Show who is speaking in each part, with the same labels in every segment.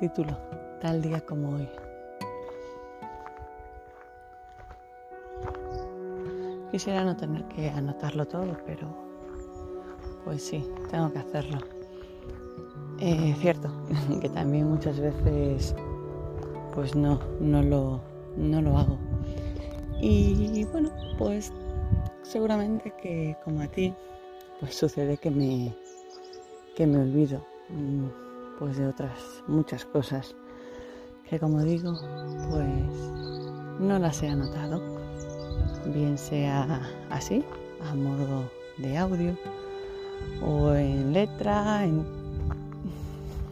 Speaker 1: título Tal día como hoy. Quisiera no tener que anotarlo todo, pero pues sí, tengo que hacerlo. Es eh, cierto que también muchas veces pues no, no lo, no lo hago. Y bueno, pues seguramente que como a ti, pues sucede que me, que me olvido mm, pues de otras muchas cosas que como digo, pues no las he anotado, bien sea así, a modo de audio o en letra, en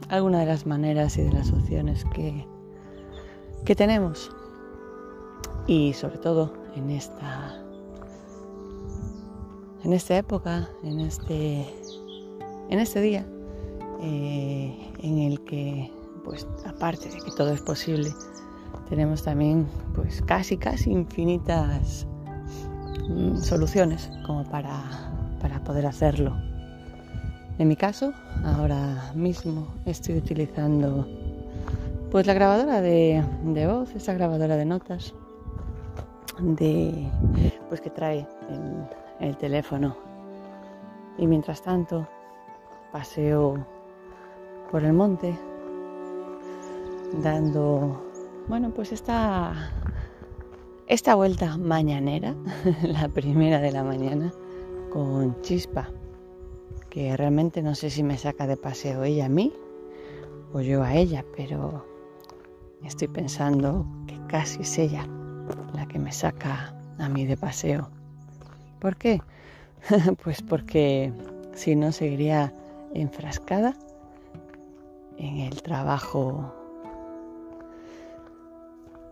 Speaker 1: alguna de las maneras y de las opciones que, que tenemos. Y sobre todo en esta en esta época, en este en este día eh, en el que pues aparte de que todo es posible, tenemos también pues casi casi infinitas mm, soluciones como para, para poder hacerlo. En mi caso, ahora mismo estoy utilizando pues la grabadora de, voz, esa grabadora de notas de pues que trae el teléfono. Y mientras tanto paseo por el monte dando, bueno, pues esta, esta vuelta mañanera, la primera de la mañana, con chispa, que realmente no sé si me saca de paseo ella a mí o yo a ella, pero estoy pensando que casi es ella la que me saca a mí de paseo. ¿Por qué? pues porque si no seguiría enfrascada en el trabajo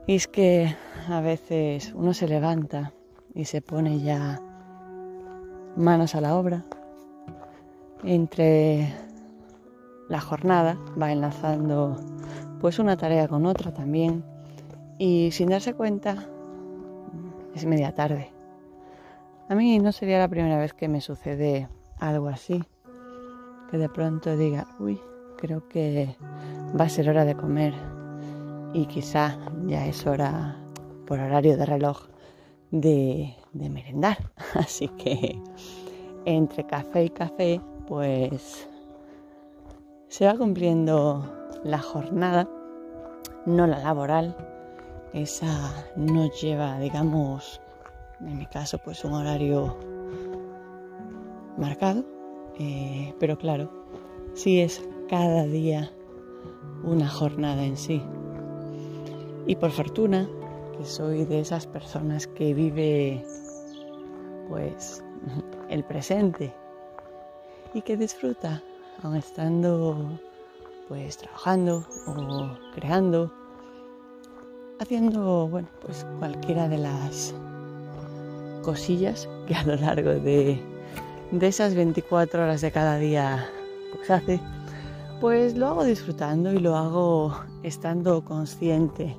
Speaker 1: y es que a veces uno se levanta y se pone ya manos a la obra. Entre la jornada va enlazando pues una tarea con otra también y sin darse cuenta es media tarde. A mí no sería la primera vez que me sucede algo así, que de pronto diga, uy, creo que va a ser hora de comer y quizá ya es hora por horario de reloj de, merendar. Así que entre café y café pues se va cumpliendo la jornada, no la laboral. Esa no lleva, digamos, en mi caso, pues un horario marcado. Eh, pero claro, sí es cada día una jornada en sí. Y por fortuna, que soy de esas personas que vive pues el presente y que disfruta aun estando pues trabajando o creando, haciendo bueno pues cualquiera de las cosillas que a lo largo de, de esas 24 horas de cada día pues hace, pues lo hago disfrutando y lo hago estando consciente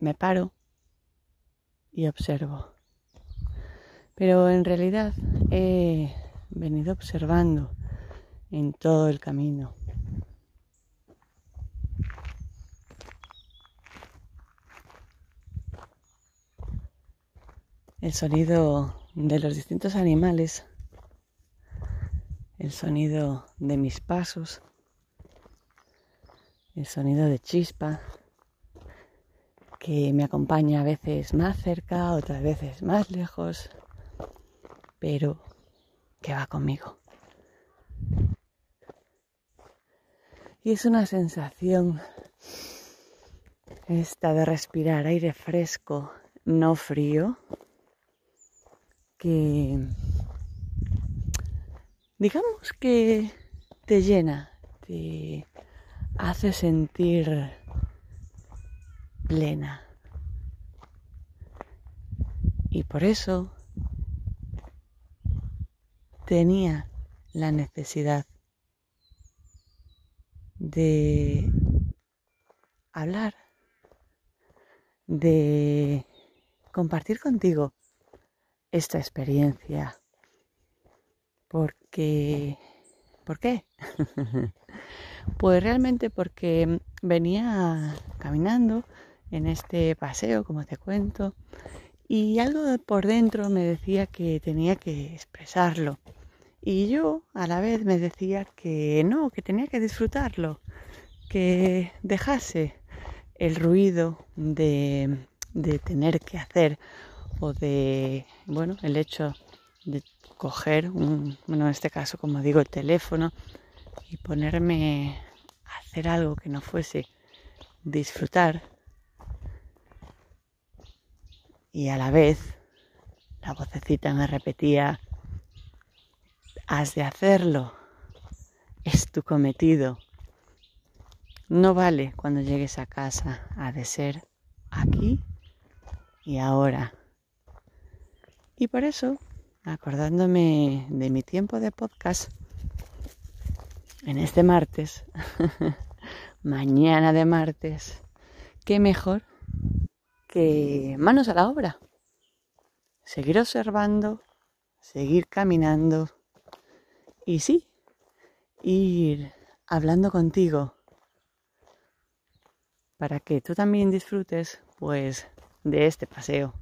Speaker 1: me paro y observo. Pero en realidad he venido observando en todo el camino. El sonido de los distintos animales, el sonido de mis pasos, el sonido de chispa, que me acompaña a veces más cerca, otras veces más lejos, pero que va conmigo. Y es una sensación esta de respirar aire fresco, no frío, que digamos que te llena, te hace sentir plena. Y por eso tenía la necesidad de hablar, de compartir contigo esta experiencia. Porque... ¿Por qué? pues realmente porque venía caminando en este paseo, como te cuento, y algo por dentro me decía que tenía que expresarlo. Y yo a la vez me decía que no, que tenía que disfrutarlo, que dejase el ruido de, de tener que hacer o de, bueno, el hecho de coger, un, bueno, en este caso, como digo, el teléfono y ponerme a hacer algo que no fuese disfrutar y a la vez la vocecita me repetía, has de hacerlo, es tu cometido. No vale cuando llegues a casa, ha de ser aquí y ahora. Y por eso, acordándome de mi tiempo de podcast, en este martes, mañana de martes, qué mejor que manos a la obra. Seguir observando, seguir caminando y sí, ir hablando contigo para que tú también disfrutes pues de este paseo.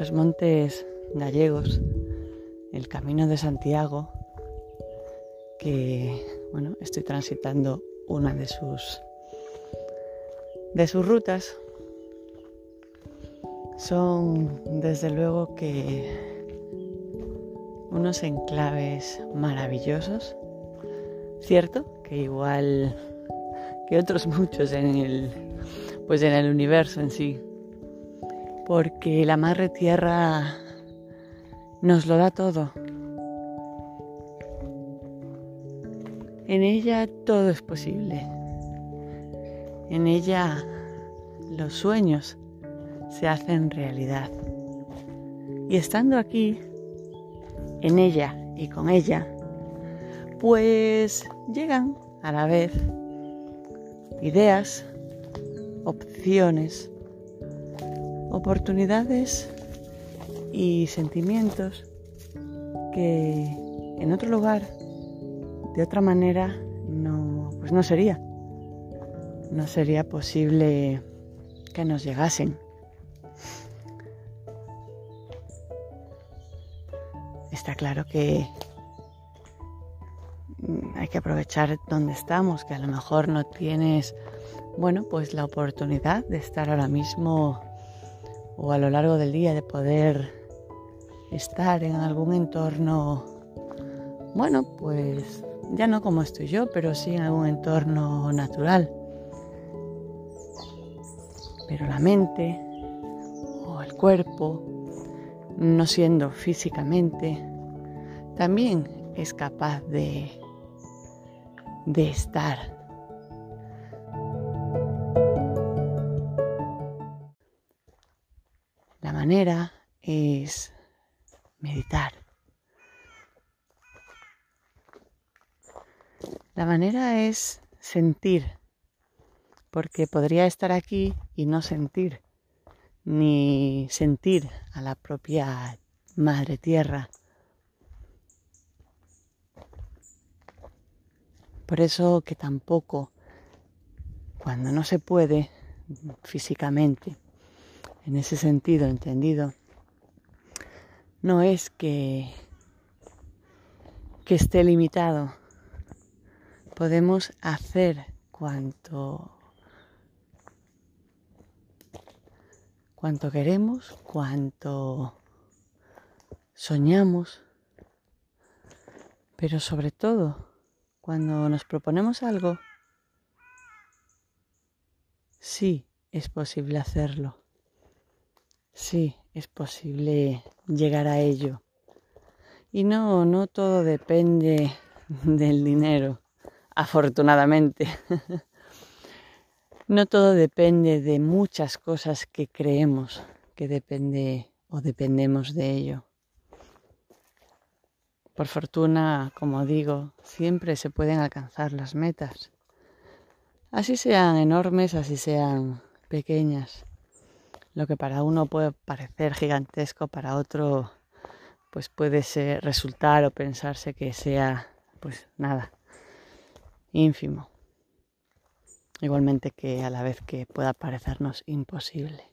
Speaker 1: Los montes gallegos, el camino de Santiago, que bueno, estoy transitando una de sus de sus rutas. Son desde luego que unos enclaves maravillosos, cierto, que igual que otros muchos en el pues en el universo en sí porque la Madre Tierra nos lo da todo. En ella todo es posible. En ella los sueños se hacen realidad. Y estando aquí, en ella y con ella, pues llegan a la vez ideas, opciones, oportunidades y sentimientos que en otro lugar, de otra manera, no, pues no sería. No sería posible que nos llegasen. Está claro que hay que aprovechar donde estamos, que a lo mejor no tienes, bueno, pues la oportunidad de estar ahora mismo o a lo largo del día de poder estar en algún entorno, bueno, pues ya no como estoy yo, pero sí en algún entorno natural. Pero la mente o el cuerpo, no siendo físicamente, también es capaz de, de estar manera es meditar. La manera es sentir, porque podría estar aquí y no sentir, ni sentir a la propia Madre Tierra. Por eso que tampoco, cuando no se puede físicamente, en ese sentido entendido, no es que, que esté limitado. Podemos hacer cuanto, cuanto queremos, cuanto soñamos, pero sobre todo cuando nos proponemos algo, sí es posible hacerlo. Sí, es posible llegar a ello. Y no, no todo depende del dinero. afortunadamente. no todo depende de muchas cosas que creemos que depende o dependemos de ello. Por fortuna, como digo, siempre se pueden alcanzar las metas. Así sean enormes, así sean pequeñas. Lo que para uno puede parecer gigantesco, para otro pues puede ser, resultar o pensarse que sea pues nada, ínfimo. Igualmente que a la vez que pueda parecernos imposible.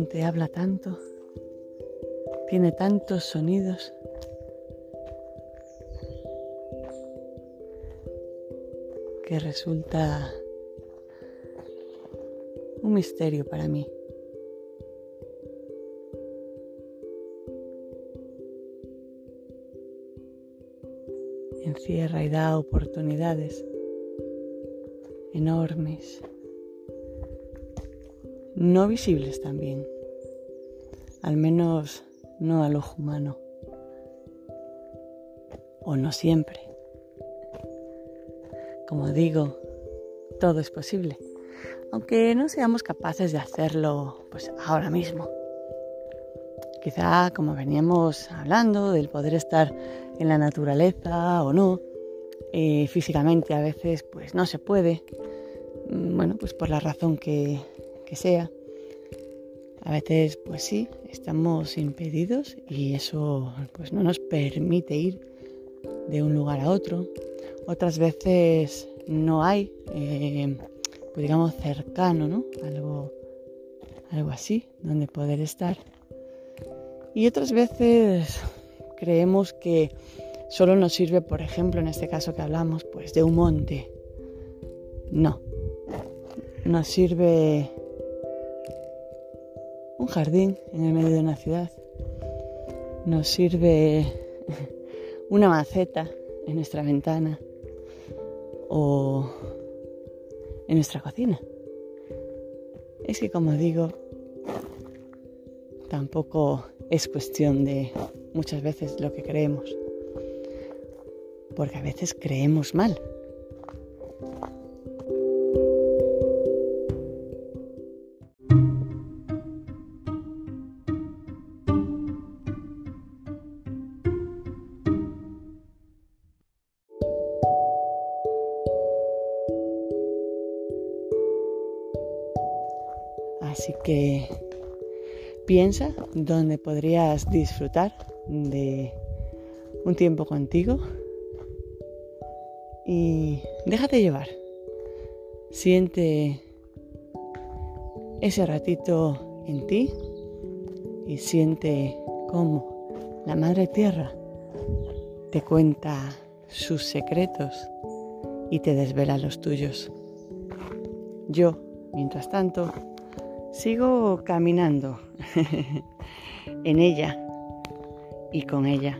Speaker 1: Monte habla tanto, tiene tantos sonidos. que resulta un misterio para mí. Encierra y da oportunidades enormes no visibles también, al menos no al ojo humano, o no siempre. Como digo, todo es posible, aunque no seamos capaces de hacerlo pues ahora mismo. Quizá como veníamos hablando del poder estar en la naturaleza o no, eh, físicamente a veces pues no se puede, mm, bueno pues por la razón que, que sea. A veces, pues sí, estamos impedidos y eso pues no nos permite ir de un lugar a otro. Otras veces no hay, eh, pues digamos, cercano, ¿no? Algo, algo así, donde poder estar. Y otras veces creemos que solo nos sirve, por ejemplo, en este caso que hablamos, pues de un monte. No, nos sirve un jardín en el medio de una ciudad. Nos sirve una maceta en nuestra ventana o en nuestra cocina. Es que como digo, tampoco es cuestión de muchas veces lo que creemos, porque a veces creemos mal. Así que piensa dónde podrías disfrutar de un tiempo contigo y déjate llevar. Siente ese ratito en ti y siente cómo la Madre Tierra te cuenta sus secretos y te desvela los tuyos. Yo, mientras tanto, sigo caminando en ella y con ella.